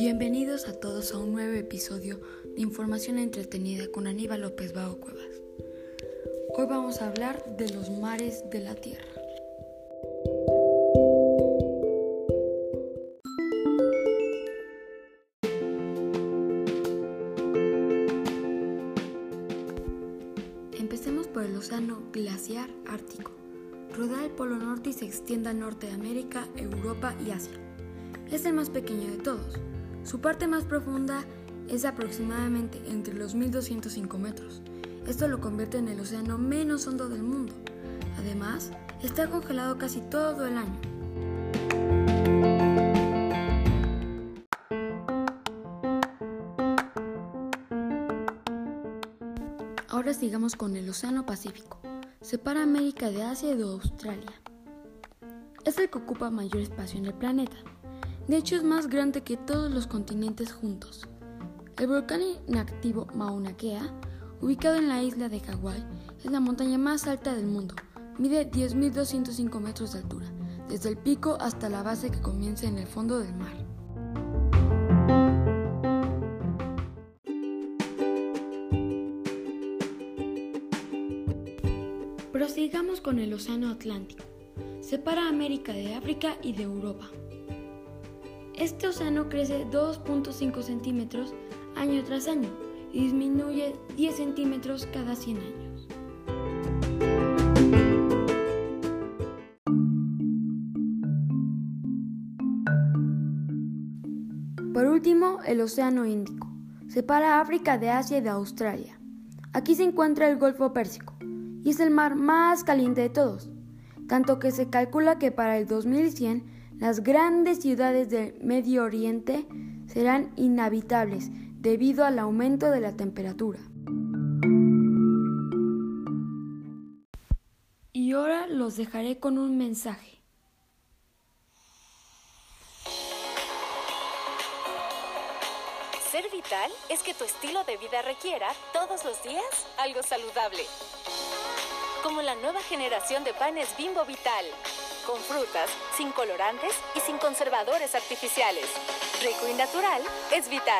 Bienvenidos a todos a un nuevo episodio de Información Entretenida con Aníbal López Bao Cuevas. Hoy vamos a hablar de los mares de la Tierra. Empecemos por el océano glaciar ártico. Rodea el Polo Norte y se extiende al norte de América, Europa y Asia. Es el más pequeño de todos. Su parte más profunda es aproximadamente entre los 1205 metros. Esto lo convierte en el océano menos hondo del mundo. Además, está congelado casi todo el año. Ahora sigamos con el Océano Pacífico. Separa América de Asia y de Australia. Es el que ocupa mayor espacio en el planeta. De hecho, es más grande que todos los continentes juntos. El volcán inactivo Mauna Kea, ubicado en la isla de Hawái, es la montaña más alta del mundo. Mide 10.205 metros de altura, desde el pico hasta la base que comienza en el fondo del mar. Prosigamos con el Océano Atlántico. Separa América de África y de Europa. Este océano crece 2.5 centímetros año tras año y disminuye 10 centímetros cada 100 años. Por último, el Océano Índico. Separa África de Asia y de Australia. Aquí se encuentra el Golfo Pérsico y es el mar más caliente de todos, tanto que se calcula que para el 2100 las grandes ciudades del Medio Oriente serán inhabitables debido al aumento de la temperatura. Y ahora los dejaré con un mensaje. Ser vital es que tu estilo de vida requiera todos los días algo saludable. Como la nueva generación de panes Bimbo Vital, con frutas, sin colorantes y sin conservadores artificiales. Rico y natural es vital.